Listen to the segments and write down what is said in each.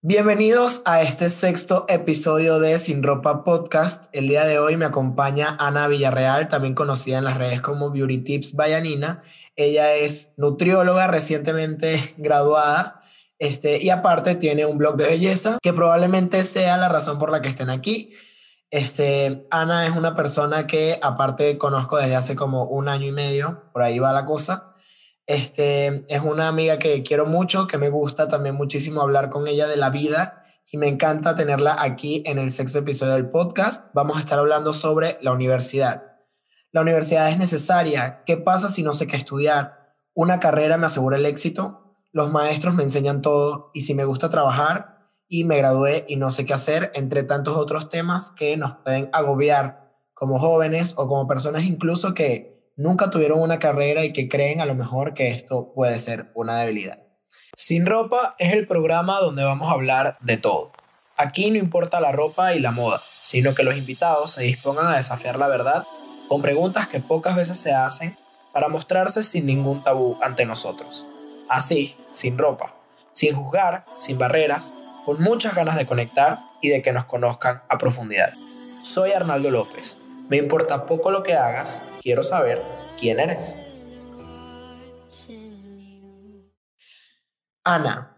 Bienvenidos a este sexto episodio de Sin Ropa Podcast. El día de hoy me acompaña Ana Villarreal, también conocida en las redes como Beauty Tips Bayanina. Ella es nutrióloga recientemente graduada este, y aparte tiene un blog de belleza que probablemente sea la razón por la que estén aquí. Este, Ana es una persona que aparte conozco desde hace como un año y medio, por ahí va la cosa. Este, es una amiga que quiero mucho, que me gusta también muchísimo hablar con ella de la vida y me encanta tenerla aquí en el sexto episodio del podcast. Vamos a estar hablando sobre la universidad. La universidad es necesaria. ¿Qué pasa si no sé qué estudiar? Una carrera me asegura el éxito. Los maestros me enseñan todo y si me gusta trabajar y me gradué y no sé qué hacer, entre tantos otros temas que nos pueden agobiar como jóvenes o como personas incluso que nunca tuvieron una carrera y que creen a lo mejor que esto puede ser una debilidad. Sin ropa es el programa donde vamos a hablar de todo. Aquí no importa la ropa y la moda, sino que los invitados se dispongan a desafiar la verdad con preguntas que pocas veces se hacen para mostrarse sin ningún tabú ante nosotros. Así, sin ropa, sin juzgar, sin barreras, con muchas ganas de conectar y de que nos conozcan a profundidad. Soy Arnaldo López me importa poco lo que hagas, quiero saber quién eres. Ana,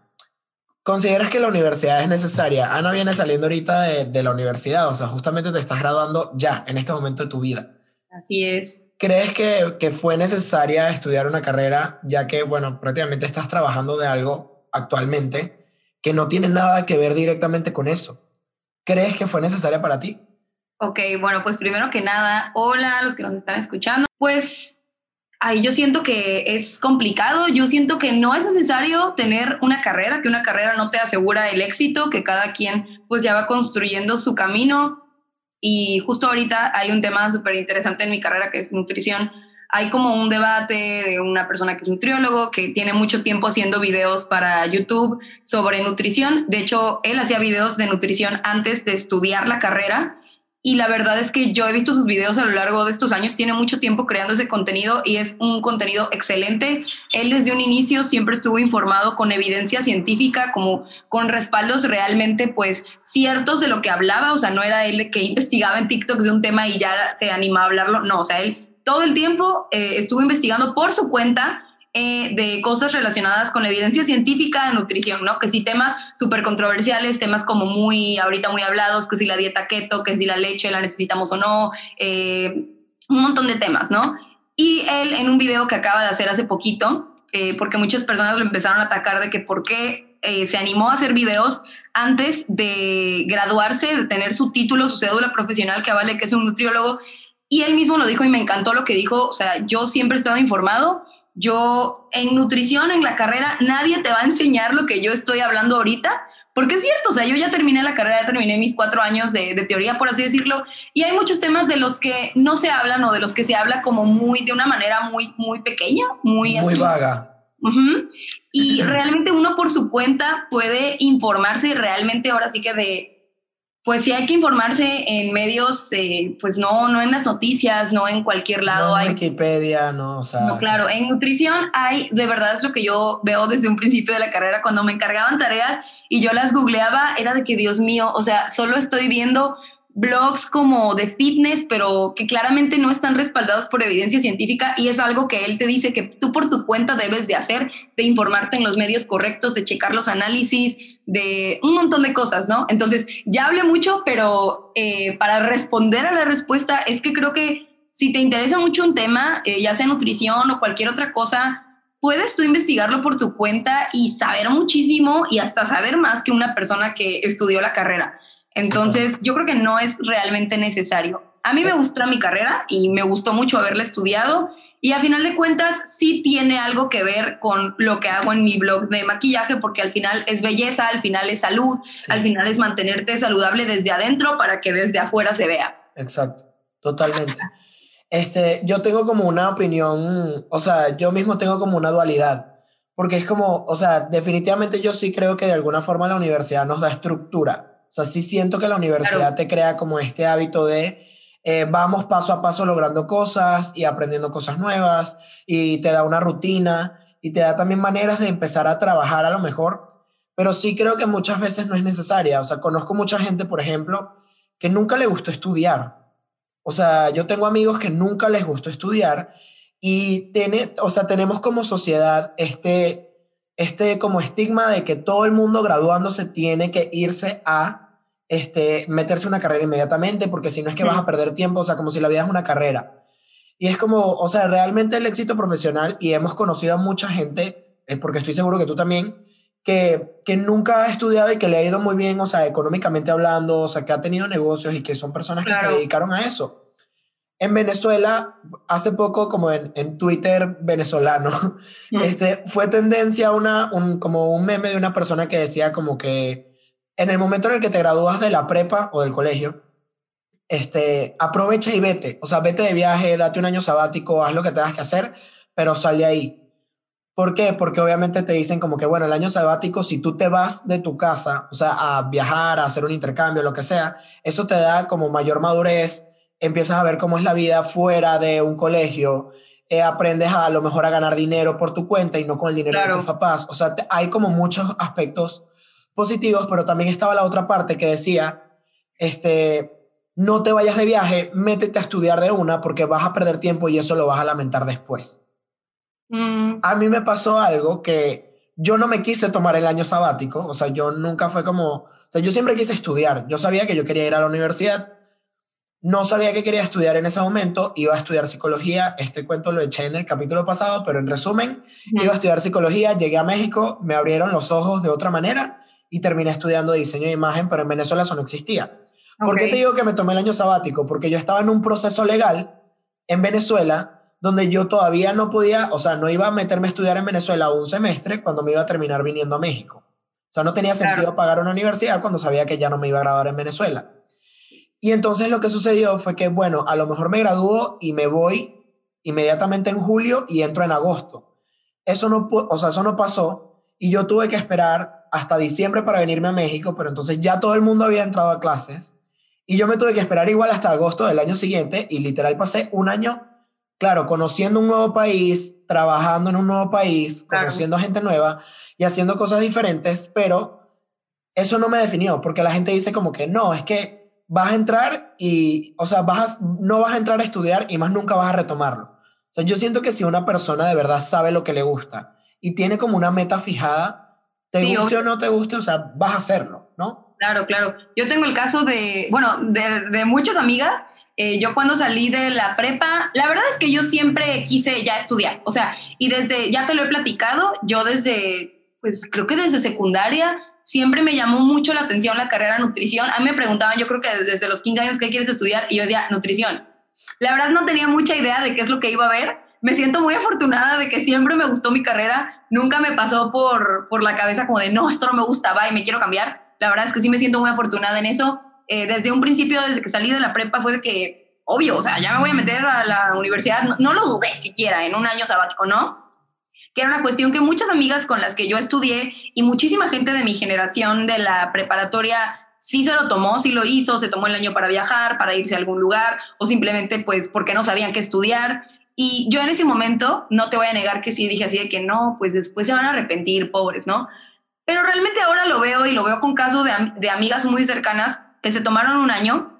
¿consideras que la universidad es necesaria? Ana viene saliendo ahorita de, la universidad, o sea, justamente te estás graduando ya, en este momento de tu vida. Así es. ¿Crees que, que, fue necesaria estudiar una carrera, ya que, bueno, prácticamente estás trabajando de algo actualmente que no tiene nada que ver directamente con eso? ¿Crees que fue necesaria para ti? Ok, bueno, pues primero que nada, hola a los que nos están escuchando. Pues ahí yo siento que es complicado, yo siento que no es necesario tener una carrera, que una carrera no te asegura el éxito, que cada quien pues ya va construyendo su camino. Y justo ahorita hay un tema súper interesante en mi carrera que es nutrición. Hay como un debate de una persona que es nutriólogo, que tiene mucho tiempo haciendo videos para YouTube sobre nutrición. De hecho, él hacía videos de nutrición antes de estudiar la carrera y la verdad es que yo he visto sus videos a lo largo de estos años, tiene mucho tiempo creando ese contenido y es un contenido excelente. Él desde un inicio siempre estuvo informado con evidencia científica, como con respaldos realmente pues ciertos de lo que hablaba, o sea, no era él que investigaba en TikTok de un tema y ya se animaba a hablarlo, no, o sea, él todo el tiempo eh, estuvo investigando por su cuenta eh, de cosas relacionadas con la evidencia científica de nutrición, ¿no? Que si temas súper controversiales, temas como muy, ahorita muy hablados, que si la dieta keto, que si la leche la necesitamos o no, eh, un montón de temas, ¿no? Y él en un video que acaba de hacer hace poquito, eh, porque muchas personas lo empezaron a atacar de que por qué se animó a hacer videos antes de graduarse, de tener su título, su cédula profesional que avale que es un nutriólogo. Y él mismo lo dijo y me encantó lo que dijo. O sea, yo siempre he estado informado yo en nutrición, en la carrera, nadie te va a enseñar lo que yo estoy hablando ahorita, porque es cierto, o sea, yo ya terminé la carrera, ya terminé mis cuatro años de, teoría, por así decirlo, y hay muchos temas de los que no se hablan o de los que se habla como muy, de una manera muy, muy pequeña, muy, muy vaga. Y realmente uno por su cuenta puede informarse realmente ahora sí que de pues sí hay que informarse en medios, eh, pues no, no en las noticias, no en cualquier lado. en Wikipedia, no, o sea. No, claro, en nutrición hay, de verdad es lo que yo veo desde un principio de la carrera, cuando me encargaban tareas y yo las googleaba, era de que, Dios mío, o sea, solo estoy viendo blogs como de fitness, pero que claramente no están respaldados por evidencia científica y es algo que él te dice que tú por tu cuenta debes de hacer, de informarte en los medios correctos, de checar los análisis, de un montón de cosas, ¿no? Entonces, ya hablé mucho, pero eh, para responder a la respuesta es que creo que si te interesa mucho un tema, eh, ya sea nutrición o cualquier otra cosa, puedes tú investigarlo por tu cuenta y saber muchísimo y hasta saber más que una persona que estudió la carrera. Entonces, yo creo que no es realmente necesario. A mí me gustó mi carrera y me gustó mucho haberla estudiado y a final de cuentas sí tiene algo que ver con lo que hago en mi blog de maquillaje porque al final es belleza, al final es salud, al final es mantenerte saludable desde adentro para que desde afuera se vea. Exacto, totalmente. Este, yo tengo como una opinión, o sea, yo mismo tengo como una dualidad, porque es como, o sea, definitivamente yo sí creo que de alguna forma la universidad nos da estructura, o sea, sí siento que la universidad te crea como este hábito de eh, vamos paso a paso logrando cosas y aprendiendo cosas nuevas y te da una rutina y te da también maneras de empezar a trabajar a lo mejor. pero sí creo que muchas veces no es necesaria. O sea, conozco mucha gente, por ejemplo, que nunca le gustó estudiar. O sea, yo tengo amigos que nunca les gustó estudiar y tiene, o sea, tenemos como sociedad este, este como estigma de que todo el mundo graduándose tiene que irse a este, meterse una carrera inmediatamente, porque si no es que vas a perder tiempo, o sea, como si la vida es una carrera. Y es como, o sea, realmente el éxito profesional, y hemos conocido a mucha gente, es porque estoy seguro que tú también, que, que nunca ha estudiado y que le ha ido muy bien, o sea, económicamente hablando, o sea, que ha tenido negocios y que son personas que se dedicaron a eso. En Venezuela, hace poco, como en, en Twitter venezolano, este, fue tendencia una, un, como un meme de una persona que decía como que en el momento en el que te gradúas de la prepa o del colegio, este, aprovecha y vete. O sea, vete de viaje, date un año sabático, haz lo que tengas que hacer, pero sal de ahí. ¿Por qué? Porque obviamente te dicen como que, bueno, el año sabático, si tú te vas de tu casa, o sea, a viajar, a hacer un intercambio, lo que sea, eso te da como mayor madurez, empiezas a ver cómo es la vida fuera de un colegio, eh, aprendes a, lo mejor a ganar dinero por tu cuenta y no con el dinero de tus papás. O sea, hay como muchos aspectos positivos, pero también estaba la otra parte que decía, este, no te vayas de viaje, métete a estudiar de una porque vas a perder tiempo y eso lo vas a lamentar después. Mm. A mí me pasó algo que yo no me quise tomar el año sabático, o sea, yo nunca fue como, o sea, yo siempre quise estudiar, yo sabía que yo quería ir a la universidad, no sabía que quería estudiar en ese momento, iba a estudiar psicología, este cuento lo eché en el capítulo pasado, pero en resumen, iba a estudiar psicología, llegué a México, me abrieron los ojos de otra manera y terminé estudiando diseño de imagen, pero en Venezuela eso no existía. ¿Por qué te digo que me tomé el año sabático? Porque yo estaba en un proceso legal en Venezuela donde yo todavía no podía, o sea, no iba a meterme a estudiar en Venezuela un semestre cuando me iba a terminar viniendo a México. O sea, no tenía sentido pagar una universidad cuando sabía que ya no me iba a graduar en Venezuela. Y entonces lo que sucedió fue que, bueno, a lo mejor me gradúo y me voy inmediatamente en julio y entro en agosto. Eso no, o sea, eso no pasó y yo tuve que esperar hasta diciembre para venirme a México, pero entonces ya todo el mundo había entrado a clases y yo me tuve que esperar igual hasta agosto del año siguiente y literal pasé un año claro, conociendo un nuevo país, trabajando en un nuevo país, conociendo gente nueva y haciendo cosas diferentes, pero eso no me definió, porque la gente dice como que no, es que vas a entrar y, o sea, vas no vas a entrar a estudiar y más nunca vas a retomarlo. O sea, yo siento que si una persona de verdad sabe lo que le gusta y tiene como una meta fijada, te guste o no te guste, o sea, vas a hacerlo, ¿no? Claro, claro. Yo tengo el caso de, bueno, de, de muchas amigas eh, yo cuando salí de la prepa, la verdad es que yo siempre quise ya estudiar, o sea, y desde, ya te lo he platicado, yo desde, pues creo que desde secundaria, siempre me llamó mucho la atención la carrera nutrición. A mí me preguntaban, yo creo que desde los 15 años, ¿qué quieres estudiar? Y yo decía, nutrición. La verdad no tenía mucha idea de qué es lo que iba a ver. Me siento muy afortunada de que siempre me gustó mi carrera. Nunca me pasó por, por la cabeza como de, no, esto no me gustaba y me quiero cambiar. La verdad es que sí me siento muy afortunada en eso. Eh, desde un principio, desde que salí de la prepa, fue de que, obvio, o sea, ya me voy a meter a la universidad, no, lo dudé siquiera en un año sabático, ¿no? Que era una cuestión que muchas amigas con las que yo estudié y muchísima gente de mi generación de la preparatoria sí se lo tomó, sí lo hizo, se tomó el año para viajar, para irse a algún lugar o simplemente pues porque no sabían qué estudiar. Y yo en ese momento, no te voy a negar que sí, dije así de que no, pues después se van a arrepentir, pobres, ¿no? Pero realmente ahora lo veo y lo veo con casos de, de amigas muy cercanas que se tomaron un año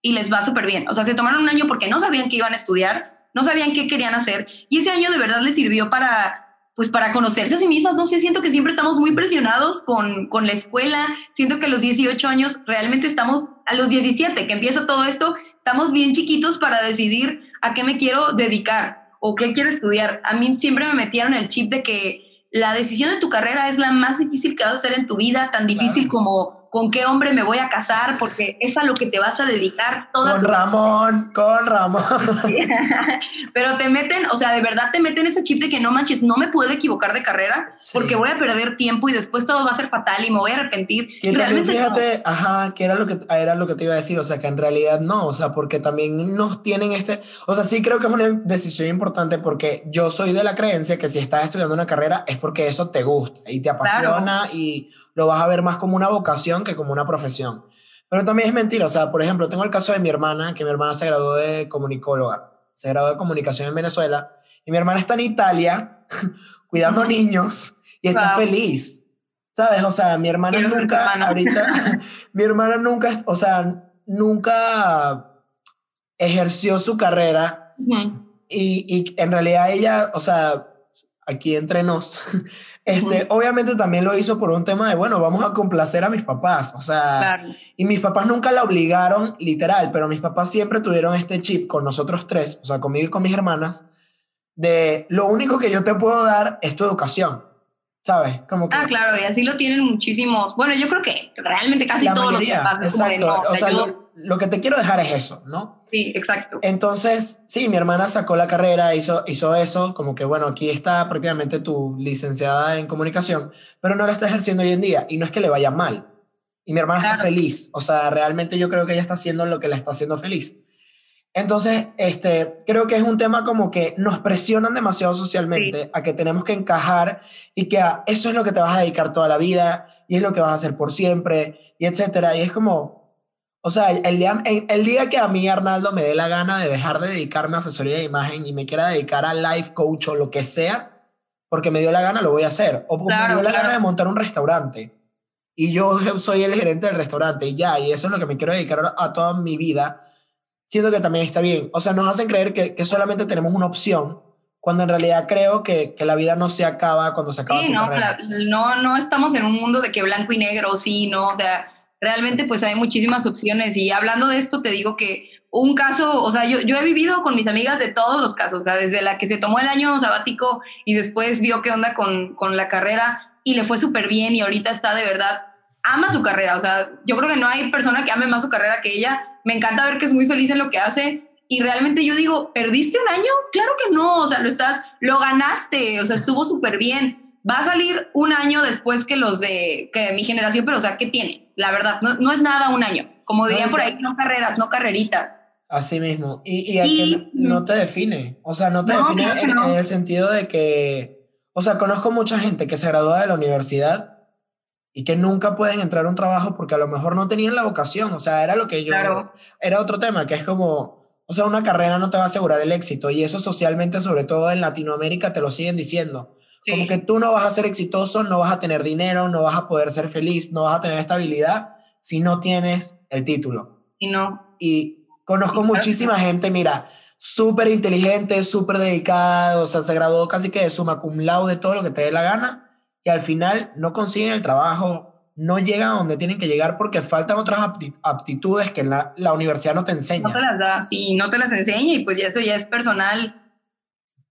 y les va súper bien. O sea, se tomaron un año porque no sabían qué iban a estudiar, no sabían qué querían hacer y ese año de verdad les sirvió para pues para conocerse a sí mismas, no sé, siento que siempre estamos muy presionados con, con la escuela, siento que a los 18 años realmente estamos, a los 17 que empieza todo esto, estamos bien chiquitos para decidir a qué me quiero dedicar o qué quiero estudiar. A mí siempre me metieron el chip de que la decisión de tu carrera es la más difícil que vas a hacer en tu vida, tan difícil como con qué hombre me voy a casar, porque es a lo que te vas a dedicar toda Con Ramón, con Ramón. Pero te meten, o sea, de verdad te meten ese chip de que no manches, no me puedo equivocar de carrera, porque voy a perder tiempo y después todo va a ser fatal y me voy a arrepentir. Que realmente fíjate, ajá, que era lo que era lo que te iba a decir, o sea, que en realidad no, o sea, porque también nos tienen este, o sea, sí creo que es una decisión importante porque yo soy de la creencia que si estás estudiando una carrera es porque eso te gusta y te apasiona y lo vas a ver más como una vocación que como una profesión. Pero también es mentira, o sea, por ejemplo, tengo el caso de mi hermana, que mi hermana se graduó de comunicóloga, se graduó de comunicación en Venezuela, y mi hermana está en Italia cuidando niños y está feliz. ¿Sabes? O sea, mi hermana nunca, ahorita, mi hermana nunca, o sea, nunca ejerció su carrera y, y, en realidad ella, o sea, aquí entre nos, este, obviamente también lo hizo por un tema de, bueno, vamos a complacer a mis papás, o sea, y mis papás nunca la obligaron, literal, pero mis papás siempre tuvieron este chip con nosotros tres, o sea, conmigo y con mis hermanas, de lo único que yo te puedo dar es tu educación. ¿sabes? Como que, ah, claro, y así lo tienen muchísimos. Bueno, yo creo que realmente casi todos los papás. Exacto. o sea, lo, que te quiero dejar es eso, ¿no? Sí, exacto. Entonces, sí, mi hermana sacó la carrera, hizo, hizo eso, como que, bueno, aquí está prácticamente tu licenciada en comunicación, pero no la está ejerciendo hoy en día y no es que le vaya mal. Y mi hermana está feliz, o sea, realmente yo creo que ella está haciendo lo que la está haciendo feliz. Entonces, este, creo que es un tema como que nos presionan demasiado socialmente a que tenemos que encajar y que eso es lo que te vas a dedicar toda la vida y es lo que vas a hacer por siempre y etcétera. Y es como, o sea, el día, el día que a mí, Arnaldo, me dé la gana de dejar de dedicarme a asesoría de imagen y me quiera dedicar a life coach o lo que sea, porque me dio la gana, lo voy a hacer. O porque me dio la gana de montar un restaurante y yo soy el gerente del restaurante y ya, y eso es lo que me quiero dedicar a toda mi vida siento que también está bien. O sea, nos hacen creer que, que solamente tenemos una opción, cuando en realidad creo que, que, la vida no se acaba cuando se acaba sí, no, no, no estamos en un mundo de que blanco y negro, sí, no, o sea, realmente pues hay muchísimas opciones y hablando de esto te digo que un caso, o sea, yo, yo he vivido con mis amigas de todos los casos, o sea, desde la que se tomó el año sabático y después vio qué onda con, con la carrera y le fue súper bien y ahorita está de verdad, ama su carrera, o sea, yo creo que no hay persona que ame más su carrera que ella me encanta ver que es muy feliz en lo que hace. Y realmente yo digo, ¿perdiste un año? Claro que no, o sea, lo estás, lo ganaste, o sea, estuvo súper bien. Va a salir un año después que los de que mi generación, pero o sea, ¿qué tiene? La verdad, no, no es nada un año. Como dirían por ahí, no carreras, no carreritas. Así mismo. Y, y, que no te define. O sea, no te define en, en, el sentido de que, o sea, conozco mucha gente que se gradúa de la universidad y que nunca pueden entrar a un trabajo porque a lo mejor no tenían la vocación, o sea, era lo que yo... Era otro tema, que es como, o sea, una carrera no te va a asegurar el éxito y eso socialmente, sobre todo en Latinoamérica, te lo siguen diciendo. Como que tú no vas a ser exitoso, no vas a tener dinero, no vas a poder ser feliz, no vas a tener estabilidad si no tienes el título. Y no. Y conozco muchísima gente, mira, súper inteligente, súper dedicada, o sea, se graduó casi que de suma cum laude, de todo lo que te dé la gana, y al final no consiguen el trabajo, no llegan a donde tienen que llegar porque faltan otras aptitudes que la, la universidad no te enseña. No te las da, sí, no te las enseña y pues eso ya es personal.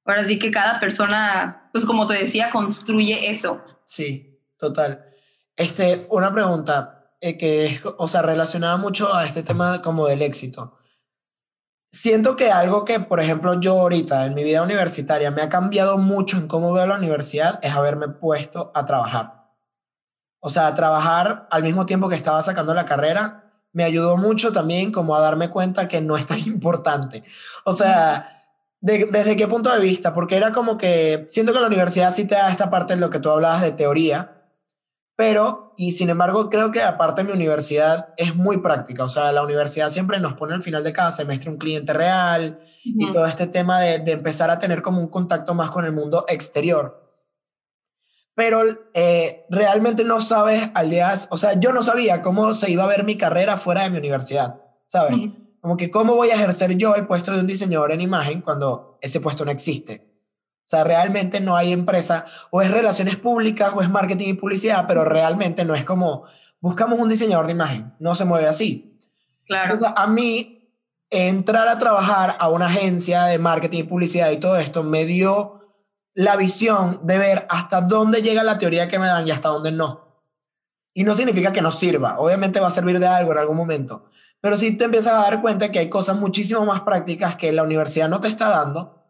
Ahora sí que cada persona, pues como te decía, construye eso. Sí, total. Este, una pregunta eh, que es, o sea, relacionada mucho a este tema como del éxito siento que algo que, por ejemplo, yo ahorita en mi vida universitaria me ha cambiado mucho en cómo veo la universidad es haberme puesto a trabajar. O sea, trabajar al mismo tiempo que estaba sacando la carrera me ayudó mucho también como a darme cuenta que no es tan importante. O sea, ¿desde qué punto de vista? Porque era como que siento que la universidad sí te da esta parte en lo que tú hablabas de teoría, pero, y sin embargo, creo que aparte mi universidad es muy práctica. O sea, la universidad siempre nos pone al final de cada semestre un cliente real y todo este tema de, de, empezar a tener como un contacto más con el mundo exterior. Pero eh, realmente no sabes al día, o sea, yo no sabía cómo se iba a ver mi carrera fuera de mi universidad, ¿sabes? Como que cómo voy a ejercer yo el puesto de un diseñador en imagen cuando ese puesto no existe. O sea, realmente no hay empresa, o es relaciones públicas, o es marketing y publicidad, pero realmente no es como, buscamos un diseñador de imagen, no se mueve así. Claro. Entonces, a mí, entrar a trabajar a una agencia de marketing y publicidad y todo esto me dio la visión de ver hasta dónde llega la teoría que me dan y hasta dónde no. Y no significa que no sirva, obviamente va a servir de algo en algún momento, pero sí te empiezas a dar cuenta que hay cosas muchísimo más prácticas que la universidad no te está dando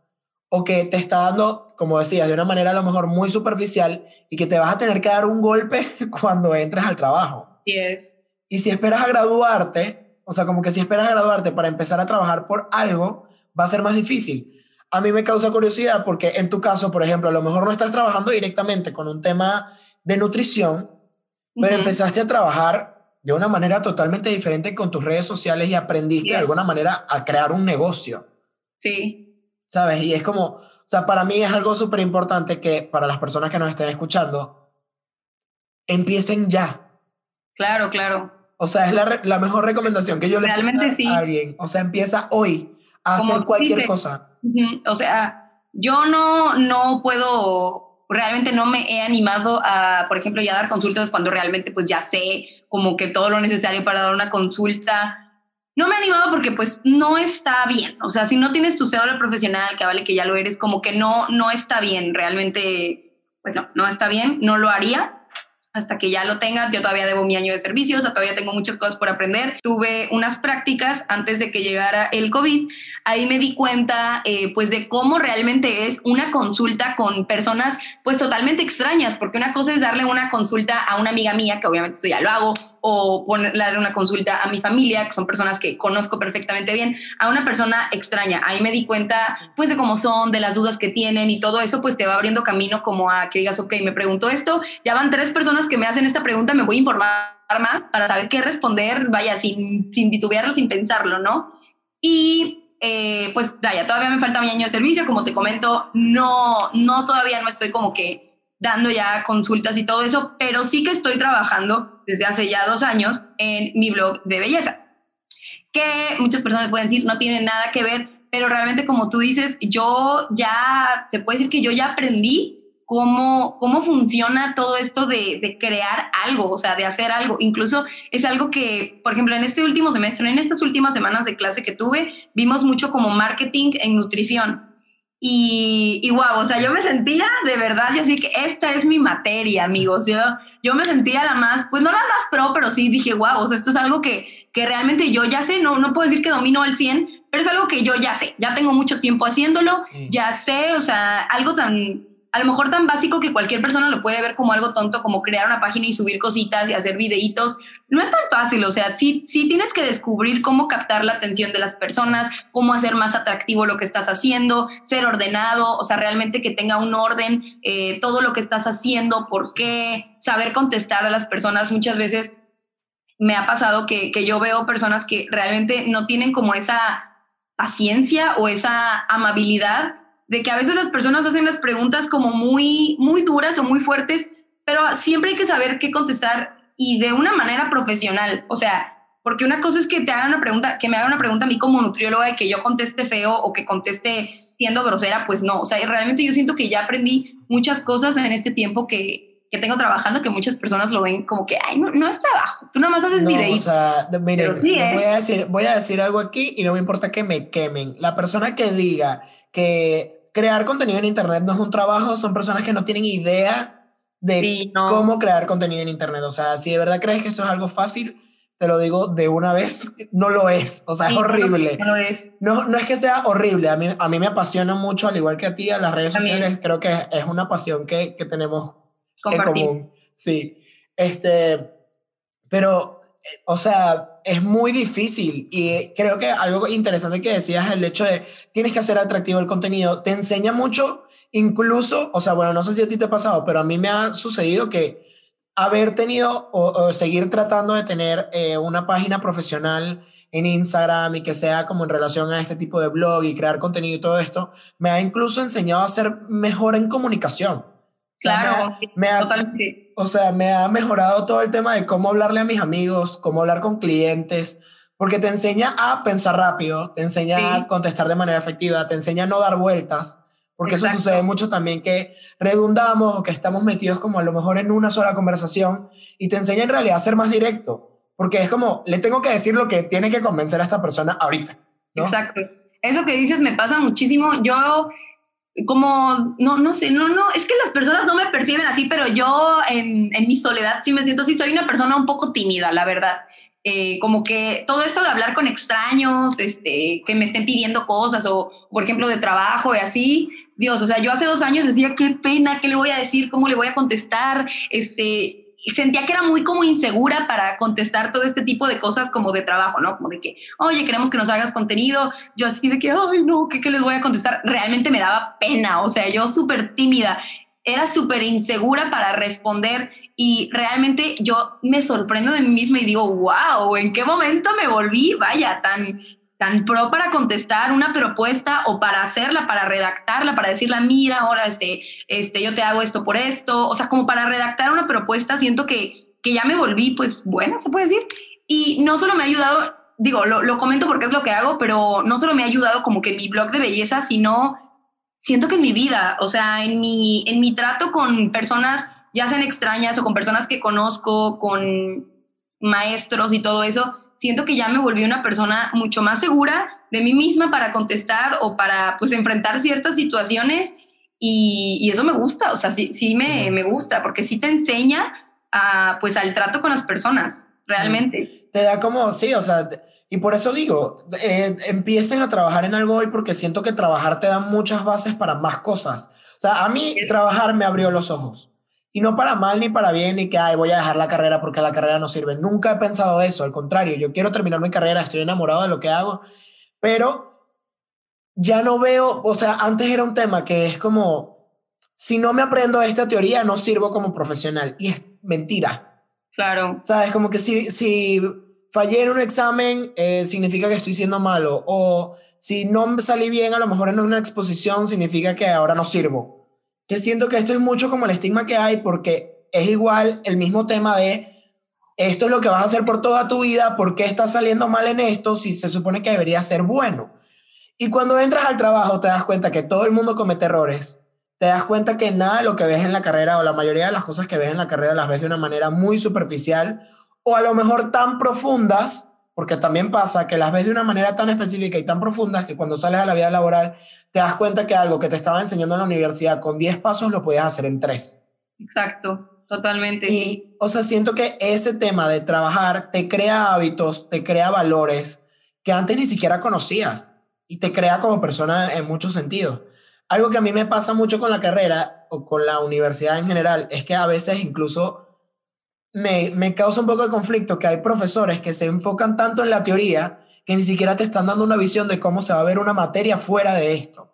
o que te está dando, como decías, de una manera a lo mejor muy superficial y que te vas a tener que dar un golpe cuando entres al trabajo. Yes. Y si esperas a graduarte, o sea, como que si esperas a graduarte para empezar a trabajar por algo, va a ser más difícil. A mí me causa curiosidad porque en tu caso, por ejemplo, a lo mejor no estás trabajando directamente con un tema de nutrición, pero empezaste a trabajar de una manera totalmente diferente con tus redes sociales y aprendiste de alguna manera a crear un negocio. Sí, ¿sabes? Y es como, o sea, para mí es algo súper importante que para las personas que nos estén escuchando, empiecen ya. Claro, claro. O sea, es la, la mejor recomendación que yo le Realmente sí. a alguien. O sea, empieza hoy a Como hacer cualquier dices. cosa. O sea, yo no, no puedo, realmente no me he animado a, por ejemplo, ya dar consultas cuando realmente pues ya sé como que todo lo necesario para dar una consulta. No me he animado porque pues no está bien. O sea, si no tienes tu cédula profesional, que vale que ya lo eres, como que no, no está bien. Realmente, pues no, no está bien. No lo haría hasta que ya lo tenga. Yo todavía debo mi año de servicios, o sea, todavía tengo muchas cosas por aprender. Tuve unas prácticas antes de que llegara el COVID. Ahí me di cuenta, eh, pues, de cómo realmente es una consulta con personas, pues, totalmente extrañas, porque una cosa es darle una consulta a una amiga mía, que obviamente esto ya lo hago, o darle una consulta a mi familia, que son personas que conozco perfectamente bien, a una persona extraña. Ahí me di cuenta, pues, de cómo son, de las dudas que tienen y todo eso, pues, te va abriendo camino como a que digas, ok, me pregunto esto, ya van tres personas que me hacen esta pregunta, me voy a informar más para saber qué responder, vaya, sin, sin titubearlo, sin pensarlo, ¿no? Y eh, pues vaya, todavía me falta mi año de servicio, como te comento, no, no todavía no estoy como que dando ya consultas y todo eso, pero sí que estoy trabajando desde hace ya dos años en mi blog de belleza, que muchas personas pueden decir no tiene nada que ver, pero realmente como tú dices, yo ya, se puede decir que yo ya aprendí cómo, cómo funciona todo esto de, de, crear algo, o sea, de hacer algo. Incluso es algo que, por ejemplo, en este último semestre, en estas últimas semanas de clase que tuve, vimos mucho como marketing en nutrición. Y, y wow, o sea, yo me sentía de verdad, yo sí que esta es mi materia, amigos. Yo, yo me sentía la más, pues no la más pro, pero sí dije, wow, o sea, esto es algo que, que realmente yo ya sé, no, no puedo decir que domino al 100, pero es algo que yo ya sé, ya tengo mucho tiempo haciéndolo, sí. ya sé, o sea, algo tan, a lo mejor tan básico que cualquier persona lo puede ver como algo tonto, como crear una página y subir cositas y hacer videitos. No es tan fácil, o sea, sí, sí tienes que descubrir cómo captar la atención de las personas, cómo hacer más atractivo lo que estás haciendo, ser ordenado, o sea, realmente que tenga un orden, eh, todo lo que estás haciendo, por qué, saber contestar a las personas. Muchas veces me ha pasado que, que yo veo personas que realmente no tienen como esa paciencia o esa amabilidad de que a veces las personas hacen las preguntas como muy, muy duras o muy fuertes, pero siempre hay que saber qué contestar y de una manera profesional. O sea, porque una cosa es que te hagan una pregunta, que me haga una pregunta a mí como nutrióloga y que yo conteste feo o que conteste siendo grosera, pues no. O sea, realmente yo siento que ya aprendí muchas cosas en este tiempo que, que tengo trabajando que muchas personas lo ven como que, ay, no, no es trabajo, tú nomás haces no, videos. O sea, miren, sí voy, a decir, voy a decir algo aquí y no me importa que me quemen. La persona que diga que crear contenido en Internet no es un trabajo, son personas que no tienen idea de sí, no. cómo crear contenido en Internet. O sea, si de verdad crees que esto es algo fácil, te lo digo de una vez, no lo es. O sea, sí, es horrible. No, es. No, no es que sea horrible, a mí, a mí me apasiona mucho, al igual que a ti, a las redes También. sociales, creo que es una pasión que, que tenemos en común. Sí. Este, pero, o sea, es muy difícil y creo que algo interesante que decías el hecho de tienes que hacer atractivo el contenido, te enseña mucho, incluso, o sea, bueno, no sé si a ti te ha pasado, pero a mí me ha sucedido que haber tenido o, o seguir tratando de tener eh, una página profesional en Instagram y que sea como en relación a este tipo de blog y crear contenido y todo esto, me ha incluso enseñado a ser mejor en comunicación. Claro, o sea, me, ha, totalmente. O sea, me ha mejorado todo el tema de cómo hablarle a mis amigos, cómo hablar con clientes, porque te enseña a pensar rápido, te enseña sí. a contestar de manera efectiva, te enseña a no dar vueltas, porque Exacto. eso sucede mucho también que redundamos o que estamos metidos como a lo mejor en una sola conversación y te enseña en realidad a ser más directo, porque es como, le tengo que decir lo que tiene que convencer a esta persona ahorita. ¿no? Exacto. Eso que dices me pasa muchísimo. Yo como, no, no sé, no, no, es que las personas no me perciben así, pero yo en, en mi soledad sí me siento así, soy una persona un poco tímida, la verdad. Eh, como que todo esto de hablar con extraños, este, que me estén pidiendo cosas o, por ejemplo, de trabajo y así, Dios, o sea, yo hace dos años decía, qué pena, qué le voy a decir, cómo le voy a contestar, este, sentía que era muy como insegura para contestar todo este tipo de cosas como de trabajo, ¿no? Como de que, oye, queremos que nos hagas contenido. Yo así de que, ay, no, ¿qué, qué les voy a contestar? Realmente me daba pena, o sea, yo súper tímida, era súper insegura para responder y realmente yo me sorprendo de mí misma y digo, wow, ¿en qué momento me volví, vaya, tan, tan pro para contestar una propuesta o para hacerla, para redactarla, para decirla, mira, ahora este, este, yo te hago esto por esto, o sea, como para redactar una propuesta, siento que, que ya me volví pues buena, se puede decir, y no solo me ha ayudado, digo, lo, lo comento porque es lo que hago, pero no solo me ha ayudado como que mi blog de belleza, sino siento que en mi vida, o sea, en mi, en mi trato con personas, ya sean extrañas o con personas que conozco, con maestros y todo eso, siento que ya me volví una persona mucho más segura de mí misma para contestar o para pues enfrentar ciertas situaciones y, eso me gusta, o sea, sí, sí me, me, gusta porque sí te enseña a, pues al trato con las personas, realmente. Te da como, sí, o sea, y por eso digo, eh, empiecen a trabajar en algo hoy porque siento que trabajar te da muchas bases para más cosas. O sea, a mí trabajar me abrió los ojos. Y no para mal ni para bien, ni que Ay, voy a dejar la carrera porque la carrera no sirve. Nunca he pensado eso, al contrario, yo quiero terminar mi carrera, estoy enamorado de lo que hago, pero ya no veo, o sea, antes era un tema que es como, si no me aprendo esta teoría, no sirvo como profesional. Y es mentira. Claro. ¿Sabes? Como que si, si fallé en un examen, eh, significa que estoy siendo malo. O si no salí bien, a lo mejor en una exposición, significa que ahora no sirvo que siento que esto es mucho como el estigma que hay porque es igual el mismo tema de esto es lo que vas a hacer por toda tu vida, ¿por qué estás saliendo mal en esto si se supone que debería ser bueno? Y cuando entras al trabajo te das cuenta que todo el mundo comete errores, te das cuenta que nada de lo que ves en la carrera o la mayoría de las cosas que ves en la carrera las ves de una manera muy superficial o a lo mejor tan profundas porque también pasa que las ves de una manera tan específica y tan profunda que cuando sales a la vida laboral te das cuenta que algo que te estaba enseñando en la universidad con 10 pasos lo podías hacer en 3. Exacto, totalmente. Y, o sea, siento que ese tema de trabajar te crea hábitos, te crea valores que antes ni siquiera conocías y te crea como persona en muchos sentidos. Algo que a mí me pasa mucho con la carrera o con la universidad en general es que a veces incluso me, causa un poco de conflicto que hay profesores que se enfocan tanto en la teoría que ni siquiera te están dando una visión de cómo se va a ver una materia fuera de esto.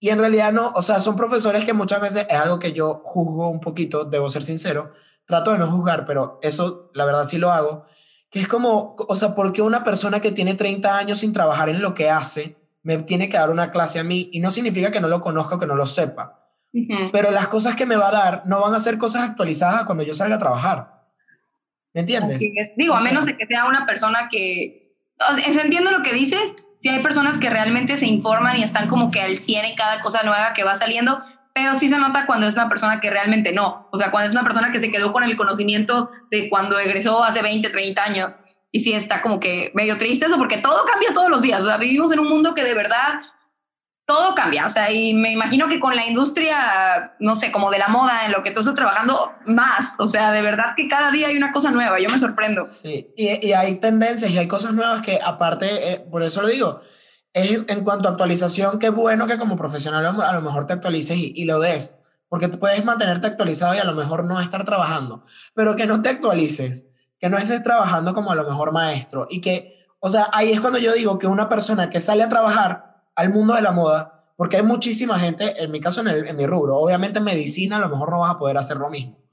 Y en realidad no, o sea, son profesores que muchas veces es algo que yo juzgo un poquito, debo ser sincero, trato de no juzgar, pero eso la verdad sí lo hago, que es como, o sea, porque una persona que tiene 30 años sin trabajar en lo que hace, me tiene que dar una clase a mí y no significa que no lo conozca o que no lo sepa. Pero las cosas que me va a dar no van a ser cosas actualizadas cuando yo salga a trabajar. ¿Me entiendes? Digo, a menos de que sea una persona que... Entiendo lo que dices. Si hay personas que realmente se informan y están como que al 100 en cada cosa nueva que va saliendo, pero sí se nota cuando es una persona que realmente no. O sea, cuando es una persona que se quedó con el conocimiento de cuando egresó hace 20, 30 años. Y sí está como que medio triste eso, porque todo cambia todos los días. O sea, vivimos en un mundo que de verdad todo cambia, o sea, y me imagino que con la industria, no sé, como de la moda, en lo que tú estás trabajando, más, o sea, de verdad que cada día hay una cosa nueva, yo me sorprendo. Sí, y, y hay tendencias y hay cosas nuevas que aparte, eh, por eso lo digo, es en cuanto a actualización, qué bueno que como profesional a lo mejor te actualices y, y lo des, porque tú puedes mantenerte actualizado y a lo mejor no estar trabajando, pero que no te actualices, que no estés trabajando como a lo mejor maestro y que, o sea, ahí es cuando yo digo que una persona que sale a trabajar al mundo de la moda, porque hay muchísima gente, en mi caso, en, el, en mi rubro, obviamente en medicina a lo mejor no vas a poder hacer lo mismo.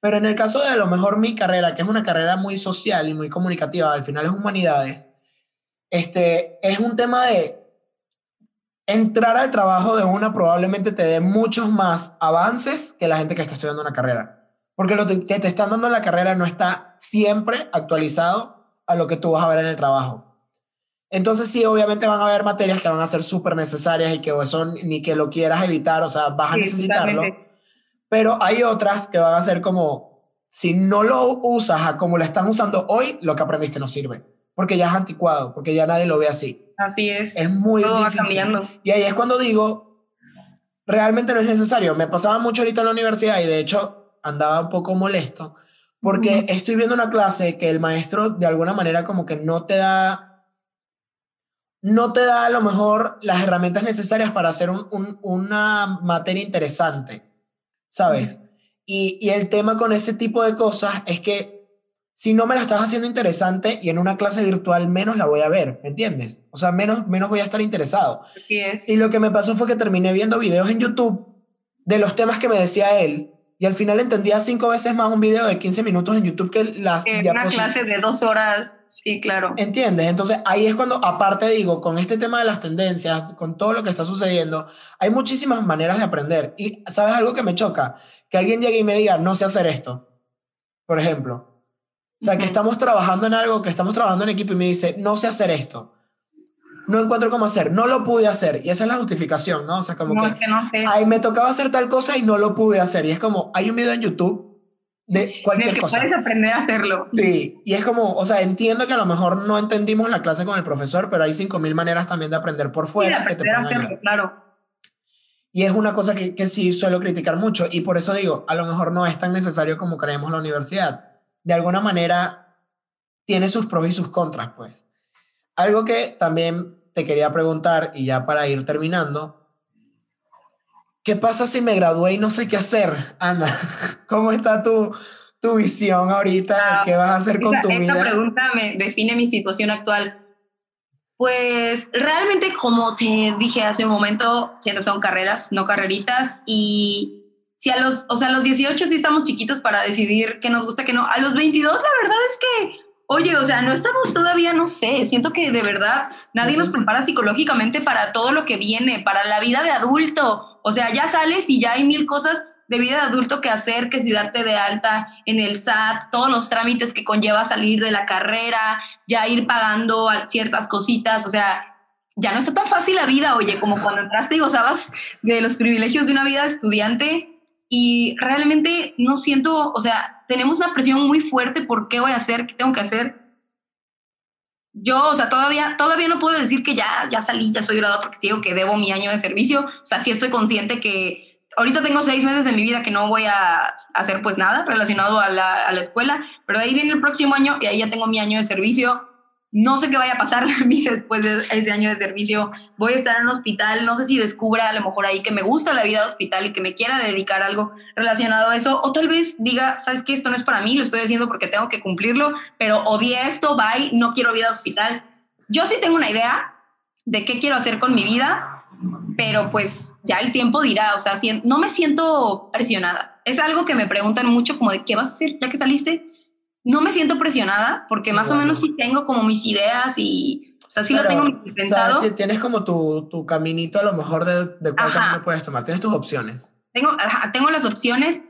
Pero en el caso de a lo mejor mi carrera, que es una carrera muy social y muy comunicativa, al final es humanidades, este, es un tema de entrar al trabajo de una probablemente te dé muchos más avances que la gente que está estudiando una carrera. Porque lo que te están dando en la carrera no está siempre actualizado a lo que tú vas a ver en el trabajo. Entonces sí, obviamente van a haber materias que van a ser súper necesarias y que son ni que lo quieras evitar, o sea, vas a necesitarlo. Pero hay otras que van a ser como, si no lo usas a como lo están usando hoy, lo que aprendiste no sirve, porque ya es anticuado, porque ya nadie lo ve así. Así es. Es muy Todo difícil. Va cambiando. Y ahí es cuando digo, realmente no es necesario. Me pasaba mucho ahorita en la universidad y de hecho andaba un poco molesto porque estoy viendo una clase que el maestro de alguna manera como que no te da no te da a lo mejor las herramientas necesarias para hacer una materia interesante, ¿sabes? Y, el tema con ese tipo de cosas es que si no me la estás haciendo interesante y en una clase virtual menos la voy a ver, ¿me entiendes? O sea, menos, menos voy a estar interesado. Así es. Y lo que me pasó fue que terminé viendo videos en YouTube de los temas que me decía él y al final entendía cinco veces más un video de 15 minutos en YouTube que las eh, Una clase de dos horas, sí, claro. ¿Entiendes? Entonces ahí es cuando, aparte digo, con este tema de las tendencias, con todo lo que está sucediendo, hay muchísimas maneras de aprender. Y ¿sabes algo que me choca? Que alguien llegue y me diga, no sé hacer esto, por ejemplo. O sea, que estamos trabajando en algo, que estamos trabajando en equipo y me dice, no sé hacer esto no encuentro cómo hacer, no lo pude hacer. Y esa es la justificación, ¿no? O sea, como que, no sé. Ay, me tocaba hacer tal cosa y no lo pude hacer. Y es como, hay un video en YouTube de cualquier en el que cosa. puedes aprender a hacerlo. Sí, y es como, o sea, entiendo que a lo mejor no entendimos la clase con el profesor, pero hay 5000 maneras también de aprender por fuera. Sí, de aprender a hacerlo, claro. Y es una cosa que, que sí suelo criticar mucho y por eso digo, a lo mejor no es tan necesario como creemos la universidad. De alguna manera tiene sus pros y sus contras, pues. Algo que también te quería preguntar, y ya para ir terminando, ¿qué pasa si me gradué y no sé qué hacer, Ana? ¿Cómo está tu, tu visión ahorita? Ah, ¿Qué vas a hacer con tu vida? Esta pregunta me define mi situación actual. Pues realmente, como te dije hace un momento, siento son carreras, no carreritas, y si a los, o sea, a los 18 sí estamos chiquitos para decidir qué nos gusta, qué no. A los 22, la verdad es que Oye, o sea, no estamos todavía, no sé, siento que de verdad nadie nos prepara psicológicamente para todo lo que viene, para la vida de adulto. O sea, ya sales y ya hay mil cosas de vida de adulto que hacer, que si darte de alta en el SAT, todos los trámites que conlleva salir de la carrera, ya ir pagando ciertas cositas, o sea, ya no está tan fácil la vida, oye, como cuando entraste y gozabas de los privilegios de una vida de estudiante. Y realmente no siento, o sea, tenemos una presión muy fuerte por qué voy a hacer, qué tengo que hacer. Yo, o sea, todavía, todavía no puedo decir que ya, ya salí, ya soy graduada porque digo que debo mi año de servicio. O sea, sí estoy consciente que ahorita tengo seis meses de mi vida que no voy a hacer pues nada relacionado a la, a la escuela, pero de ahí viene el próximo año y ahí ya tengo mi año de servicio no sé qué vaya a pasar de mí después de ese año de servicio. Voy a estar en un hospital, no sé si descubra a lo mejor ahí que me gusta la vida de hospital y que me quiera dedicar algo relacionado a eso. O tal vez diga, sabes que esto no es para mí, lo estoy haciendo porque tengo que cumplirlo, pero odié esto, bye, no quiero vida de hospital. Yo sí tengo una idea de qué quiero hacer con mi vida, pero pues ya el tiempo dirá, o sea, no me siento presionada. Es algo que me preguntan mucho como de qué vas a hacer ya que saliste no me siento presionada porque más o menos sí tengo como mis ideas y, o sea, sí lo tengo pensado. tienes como tu, tu, caminito a lo mejor de, de cuál camino puedes tomar, tienes tus opciones. Tengo, tengo las opciones,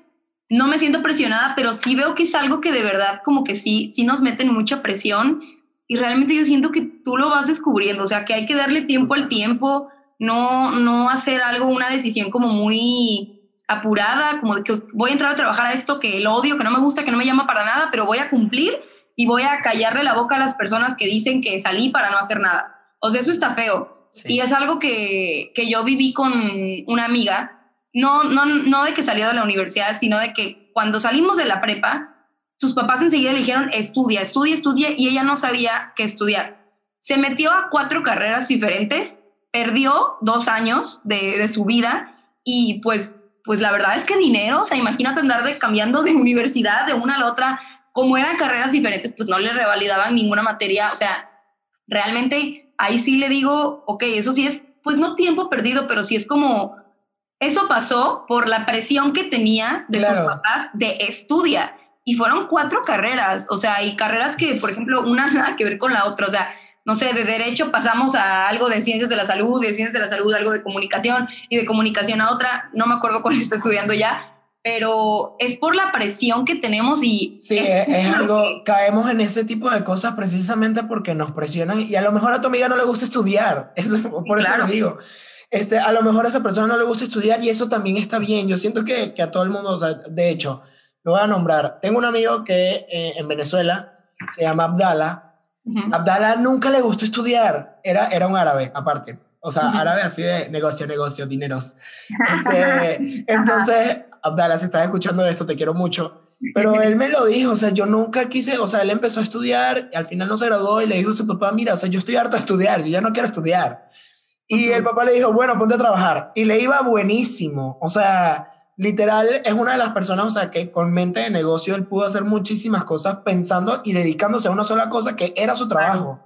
no me siento presionada, pero sí veo que es algo que de verdad como que sí, sí nos meten mucha presión y realmente yo siento que tú lo vas descubriendo, o sea, que hay que darle tiempo al tiempo, no, no hacer algo, una decisión como muy apurada, como de que voy a entrar a trabajar a esto que lo odio, que no me gusta, que no me llama para nada, pero voy a cumplir y voy a callarle la boca a las personas que dicen que salí para no hacer nada. O sea, eso está feo. Y es algo que, que, yo viví con una amiga, no, no, no de que salió de la universidad, sino de que cuando salimos de la prepa, sus papás enseguida le dijeron, estudia, estudia, estudia, y ella no sabía qué estudiar. Se metió a cuatro carreras diferentes, perdió dos años de, de su vida y pues pues la verdad es que dinero, o sea, imagínate andar de, cambiando de universidad de una a la otra, como eran carreras diferentes, pues no le revalidaban ninguna materia, o sea, realmente ahí sí le digo, ok, eso sí es, pues no tiempo perdido, pero sí es como, eso pasó por la presión que tenía de sus papás de estudia. Y fueron cuatro carreras, o sea, y carreras que, por ejemplo, una nada que ver con la otra, o sea, no sé, de derecho pasamos a algo de ciencias de la salud, de ciencias de la salud, algo de comunicación y de comunicación a otra, no me acuerdo cuál está estudiando ya, pero es por la presión que tenemos y... Sí, es, algo, caemos en ese tipo de cosas precisamente porque nos presionan y a lo mejor a tu amiga no le gusta estudiar, eso, por eso lo digo. Este, a lo mejor a esa persona no le gusta estudiar y eso también está bien. Yo siento que, que a todo el mundo, o sea, de hecho, lo voy a nombrar. Tengo un amigo que eh, en Venezuela se llama Abdala Abdala nunca le gustó estudiar, era, era un árabe aparte, o sea, árabe así de negocio, negocio, dineros. Este, entonces, Abdala, si estás escuchando esto, te quiero mucho. Pero él me lo dijo, o sea, yo nunca quise, o sea, él empezó a estudiar y al final no se graduó y le dijo a su papá, mira, o sea, yo estoy harto de estudiar, yo ya no quiero estudiar. Y el papá le dijo, bueno, ponte a trabajar. Y le iba buenísimo, o sea, literal es una de las personas, o sea, que con mente de negocio él pudo hacer muchísimas cosas pensando y dedicándose a una sola cosa que era su trabajo.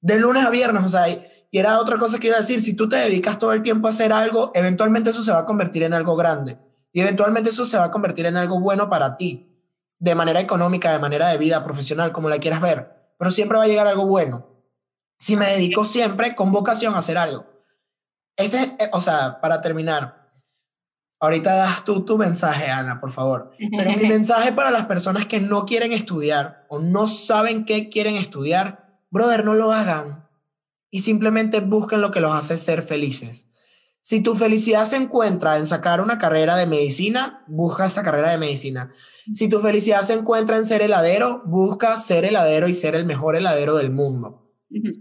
De lunes a viernes, o sea, y, era otra cosa que iba a decir, si tú te dedicas todo el tiempo a hacer algo, eventualmente eso se va a convertir en algo grande. Y eventualmente eso se va a convertir en algo bueno para ti, de manera económica, de manera de vida, profesional, como la quieras ver. Pero siempre va a llegar algo bueno. Si me dedico siempre con vocación a hacer algo. Este, eh, o sea, para terminar, ahorita das tú tu mensaje, Ana, por favor. Pero mi mensaje para las personas que no quieren estudiar o no saben qué quieren estudiar, brother, no lo hagan. Y simplemente busquen lo que los hace ser felices. Si tu felicidad se encuentra en sacar una carrera de medicina, busca esa carrera de medicina. Si tu felicidad se encuentra en ser heladero, busca ser heladero y ser el mejor heladero del mundo.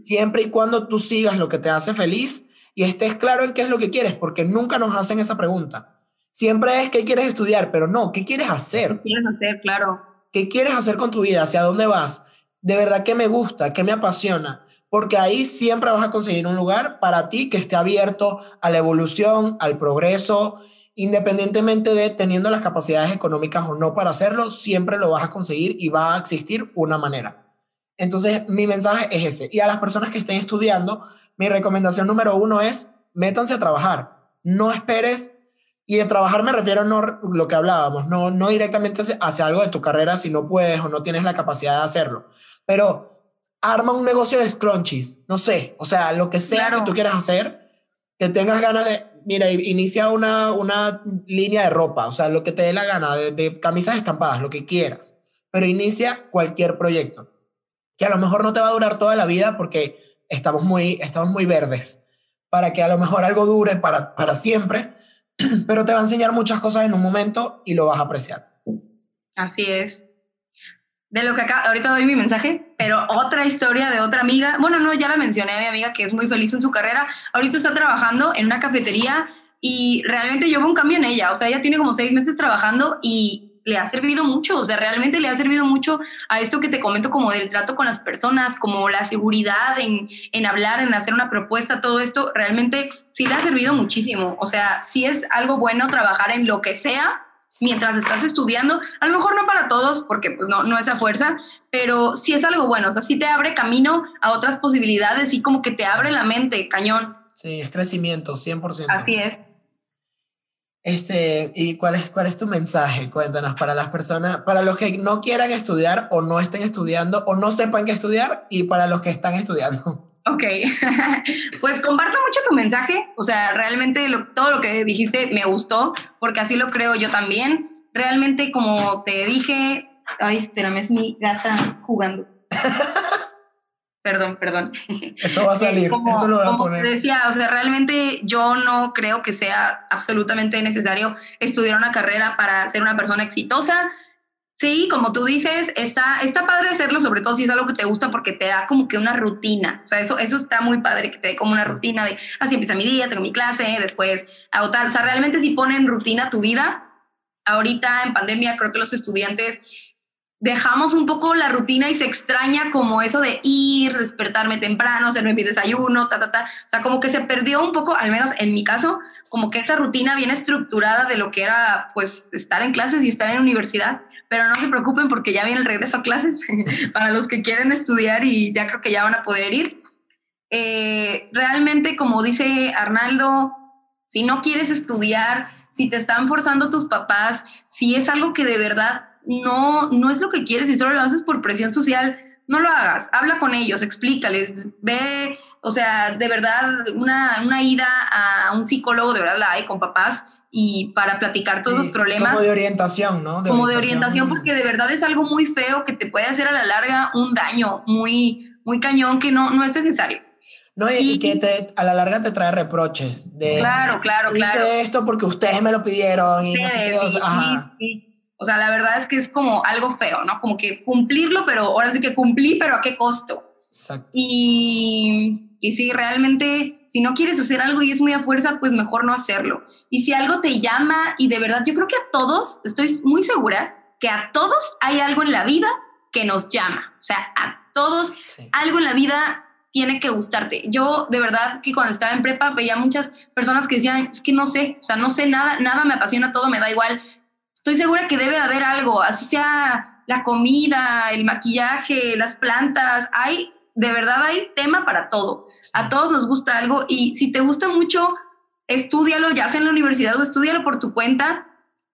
Siempre y cuando tú sigas lo que te hace feliz y estés claro en qué es lo que quieres, porque nunca nos hacen esa pregunta. Siempre es qué quieres estudiar, pero no, ¿qué quieres hacer? ¿Qué quieres hacer? Claro. ¿Qué quieres hacer con tu vida? ¿Hacia dónde vas? De verdad, ¿qué me gusta? ¿Qué me apasiona? porque ahí siempre vas a conseguir un lugar para ti que esté abierto a la evolución, al progreso, independientemente de teniendo las capacidades económicas o no para hacerlo, siempre lo vas a conseguir y va a existir una manera. Entonces, mi mensaje es ese. Y a las personas que estén estudiando, mi recomendación número uno es, métanse a trabajar. No esperes, y de trabajar me refiero a no lo que hablábamos, no, no directamente hacia algo de tu carrera si no puedes o no tienes la capacidad de hacerlo, pero arma un negocio de scrunchies, no sé, o sea, lo que sea que tú quieras hacer, que tengas ganas de, mira, inicia una, una línea de ropa, o sea, lo que te dé la gana, de, camisas estampadas, lo que quieras, pero inicia cualquier proyecto, que a lo mejor no te va a durar toda la vida porque estamos muy, estamos muy verdes, para que a lo mejor algo dure para, para siempre, pero te va a enseñar muchas cosas en un momento y lo vas a apreciar. Así es. De lo que acá, ahorita doy mi mensaje, pero otra historia de otra amiga, bueno, no, ya la mencioné a mi amiga que es muy feliz en su carrera, ahorita está trabajando en una cafetería y realmente yo veo un cambio en ella, o sea, ella tiene como seis meses trabajando y le ha servido mucho, o sea, realmente le ha servido mucho a esto que te comento como del trato con las personas, como la seguridad en, en hablar, en hacer una propuesta, todo esto, realmente sí le ha servido muchísimo, o sea, sí es algo bueno trabajar en lo que sea, mientras estás estudiando, a lo mejor no para todos, porque pues no, no es a fuerza, pero sí es algo bueno, o sea, sí te abre camino a otras posibilidades y como que te abre la mente, cañón. Sí, es crecimiento, 100%. Así es. Este, ¿y cuál es, cuál es tu mensaje? Cuéntanos para las personas, para los que no quieran estudiar o no estén estudiando o no sepan qué estudiar y para los que están estudiando. Ok, pues comparto mucho tu mensaje, o sea, realmente todo lo que dijiste me gustó, porque así lo creo yo también. Realmente, como te dije, ay, espérame, es mi gata jugando. perdón, perdón. Esto va a salir, esto lo voy a poner. Te decía, o sea, realmente yo no creo que sea absolutamente necesario estudiar una carrera para ser una persona exitosa. Sí, como tú dices, está, está padre hacerlo, sobre todo si es algo que te gusta porque te da como que una rutina. O sea, eso, eso está muy padre, que te dé como una rutina de así empieza mi día, tengo mi clase, después hago tal. O sea, realmente si ponen rutina tu vida, ahorita en pandemia creo que los estudiantes dejamos un poco la rutina y se extraña como eso de ir, despertarme temprano, hacerme mi desayuno, ta, ta, ta. O sea, como que se perdió un poco, al menos en mi caso, como que esa rutina bien estructurada de lo que era pues estar en clases y estar en universidad pero no se preocupen porque ya viene el regreso a clases para los que quieren estudiar y ya creo que ya van a poder ir. Eh, realmente, como dice Arnaldo, si no quieres estudiar, si te están forzando tus papás, si es algo que de verdad no, no es lo que quieres y solo lo haces por presión social, no lo hagas, habla con ellos, explícales, ve, o sea, de verdad, una, una ida a un psicólogo, de verdad la hay con papás, y para platicar todos los problemas. Como de orientación, ¿no? como de orientación, porque de verdad es algo muy feo que te puede hacer a la larga un daño muy, muy cañón que no, no es necesario. No, y, que te, a la larga te trae reproches. De, claro, claro, claro. Hice esto porque ustedes me lo pidieron y no sé qué. O sea, ajá. o sea, la verdad es que es como algo feo, ¿no? Como que cumplirlo, pero ahora sí que cumplí, pero ¿a qué costo? Exacto. Y y si realmente, si no quieres hacer algo y es muy a fuerza, pues mejor no hacerlo. Y si algo te llama y de verdad, yo creo que a todos, estoy muy segura que a todos hay algo en la vida que nos llama. O sea, a todos algo en la vida tiene que gustarte. Yo de verdad que cuando estaba en prepa veía muchas personas que decían, es que no sé, o sea, no sé nada, nada me apasiona, todo me da igual. Estoy segura que debe haber algo, así sea la comida, el maquillaje, las plantas, hay de verdad hay tema para todo. A todos nos gusta algo y si te gusta mucho, estudialo, ya sea en la universidad o estudialo por tu cuenta.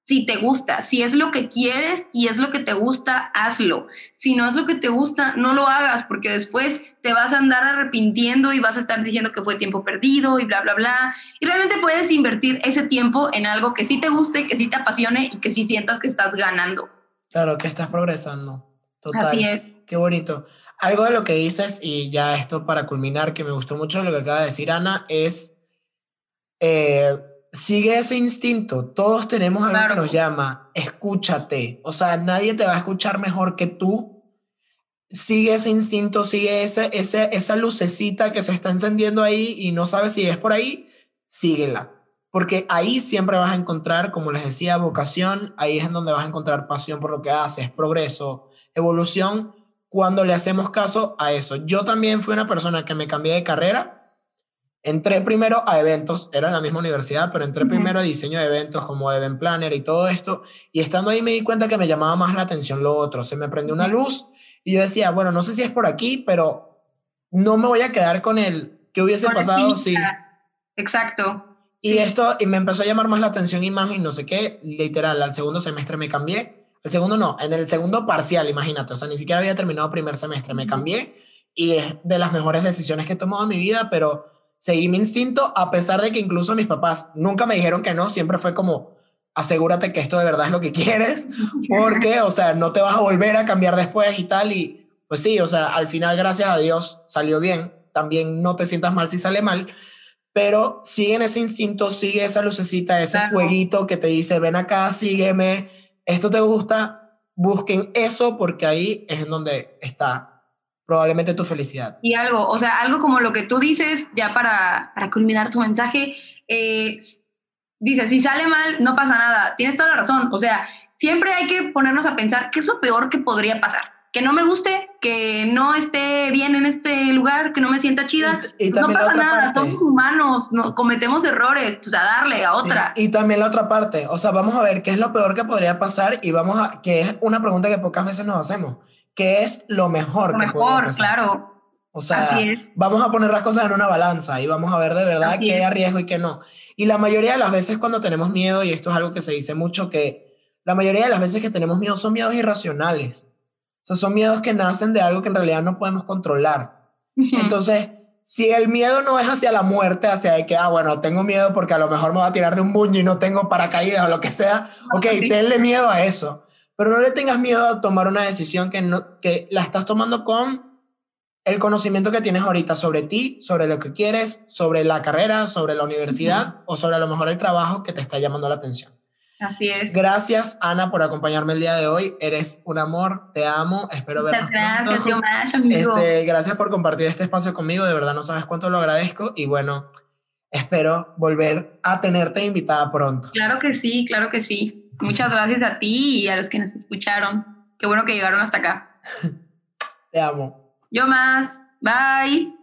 si te gusta, si es lo que quieres y es lo que te gusta, hazlo. Si no es lo que te gusta, no lo hagas porque después te vas a andar arrepintiendo y vas a estar diciendo que fue tiempo perdido y bla, bla, bla. Y realmente puedes invertir ese tiempo en algo que sí te guste, que sí te apasione y que sí sientas que estás ganando. Claro, que estás progresando. Total. Así es. Qué bonito. Algo de lo que dices, y ya esto para culminar, que me gustó mucho lo que acaba de decir Ana, es... Eh, sigue ese instinto. Todos tenemos algo que nos llama, escúchate. O sea, nadie te va a escuchar mejor que tú. Sigue ese instinto, sigue ese, ese, esa lucecita que se está encendiendo ahí y no sabes si es por ahí, síguela. Porque ahí siempre vas a encontrar, como les decía, vocación, ahí es en donde vas a encontrar pasión por lo que haces, progreso, evolución, cuando le hacemos caso a eso. Yo también fui una persona que me cambié de carrera Entré primero a eventos, era en la misma universidad, pero entré primero a diseño de eventos como event planner y todo esto. Y estando ahí me di cuenta que me llamaba más la atención lo otro. Se me prendió una luz y yo decía, bueno, no sé si es por aquí, pero no me voy a quedar con el que hubiese pasado si... Exacto. Y esto, y me empezó a llamar más la atención y más y no sé qué, literal, al segundo semestre me cambié. El segundo no, en el segundo parcial, imagínate, o sea, ni siquiera había terminado primer semestre, me cambié y es de las mejores decisiones que he tomado en mi vida, pero seguí mi instinto, a pesar de que incluso mis papás nunca me dijeron que no, siempre fue como, asegúrate que esto de verdad es lo que quieres, porque, o sea, no te vas a volver a cambiar después y tal, y pues sí, o sea, al final, gracias a Dios, salió bien, también no te sientas mal si sale mal, pero sigue en ese instinto, sigue esa lucecita, ese fueguito que te dice, ven acá, sígueme, esto te gusta, busquen eso porque ahí es en donde está probablemente tu felicidad. Y algo, o sea, algo como lo que tú dices, ya para, para culminar tu mensaje, eh, dices, si sale mal, no pasa nada, tienes toda la razón, o sea, siempre hay que ponernos a pensar qué es lo peor que podría pasar. Que no me guste, que no esté bien en este lugar, que no me sienta chida. Y, pues no pasa nada, somos humanos, no, cometemos errores, pues a darle a otra. y también la otra parte, o sea, vamos a ver qué es lo peor que podría pasar y vamos a, que es una pregunta que pocas veces nos hacemos qué es lo mejor. Lo mejor, claro. O sea, vamos a poner las cosas en una balanza y vamos a ver de verdad qué arriesgo y qué no. Y la mayoría de las veces cuando tenemos miedo, y esto es algo que se dice mucho, que la mayoría de las veces que tenemos miedo son miedos irracionales. Sea, son miedos que nacen de algo que en realidad no podemos controlar. Entonces, si el miedo no es hacia la muerte, hacia de que, ah, bueno, tengo miedo porque a lo mejor me va a tirar de un buño y no tengo paracaídas o lo que sea, ok, tenle miedo a eso pero no le tengas miedo a tomar una decisión que, no, que la estás tomando con el conocimiento que tienes ahorita sobre ti, sobre lo que quieres, sobre la carrera, sobre la universidad o sobre a lo mejor el trabajo que te está llamando la atención. Así es. Gracias, Ana, por acompañarme el día de hoy. Eres un amor, te amo, espero vernos gracias, yo más, amigo. Este, gracias por compartir este espacio conmigo, de verdad no sabes cuánto lo agradezco y bueno, espero volver a tenerte invitada pronto. Claro que sí, claro que sí. Muchas gracias a ti y a los que nos escucharon. Qué bueno que llegaron hasta acá. Te amo. Yo más. Bye.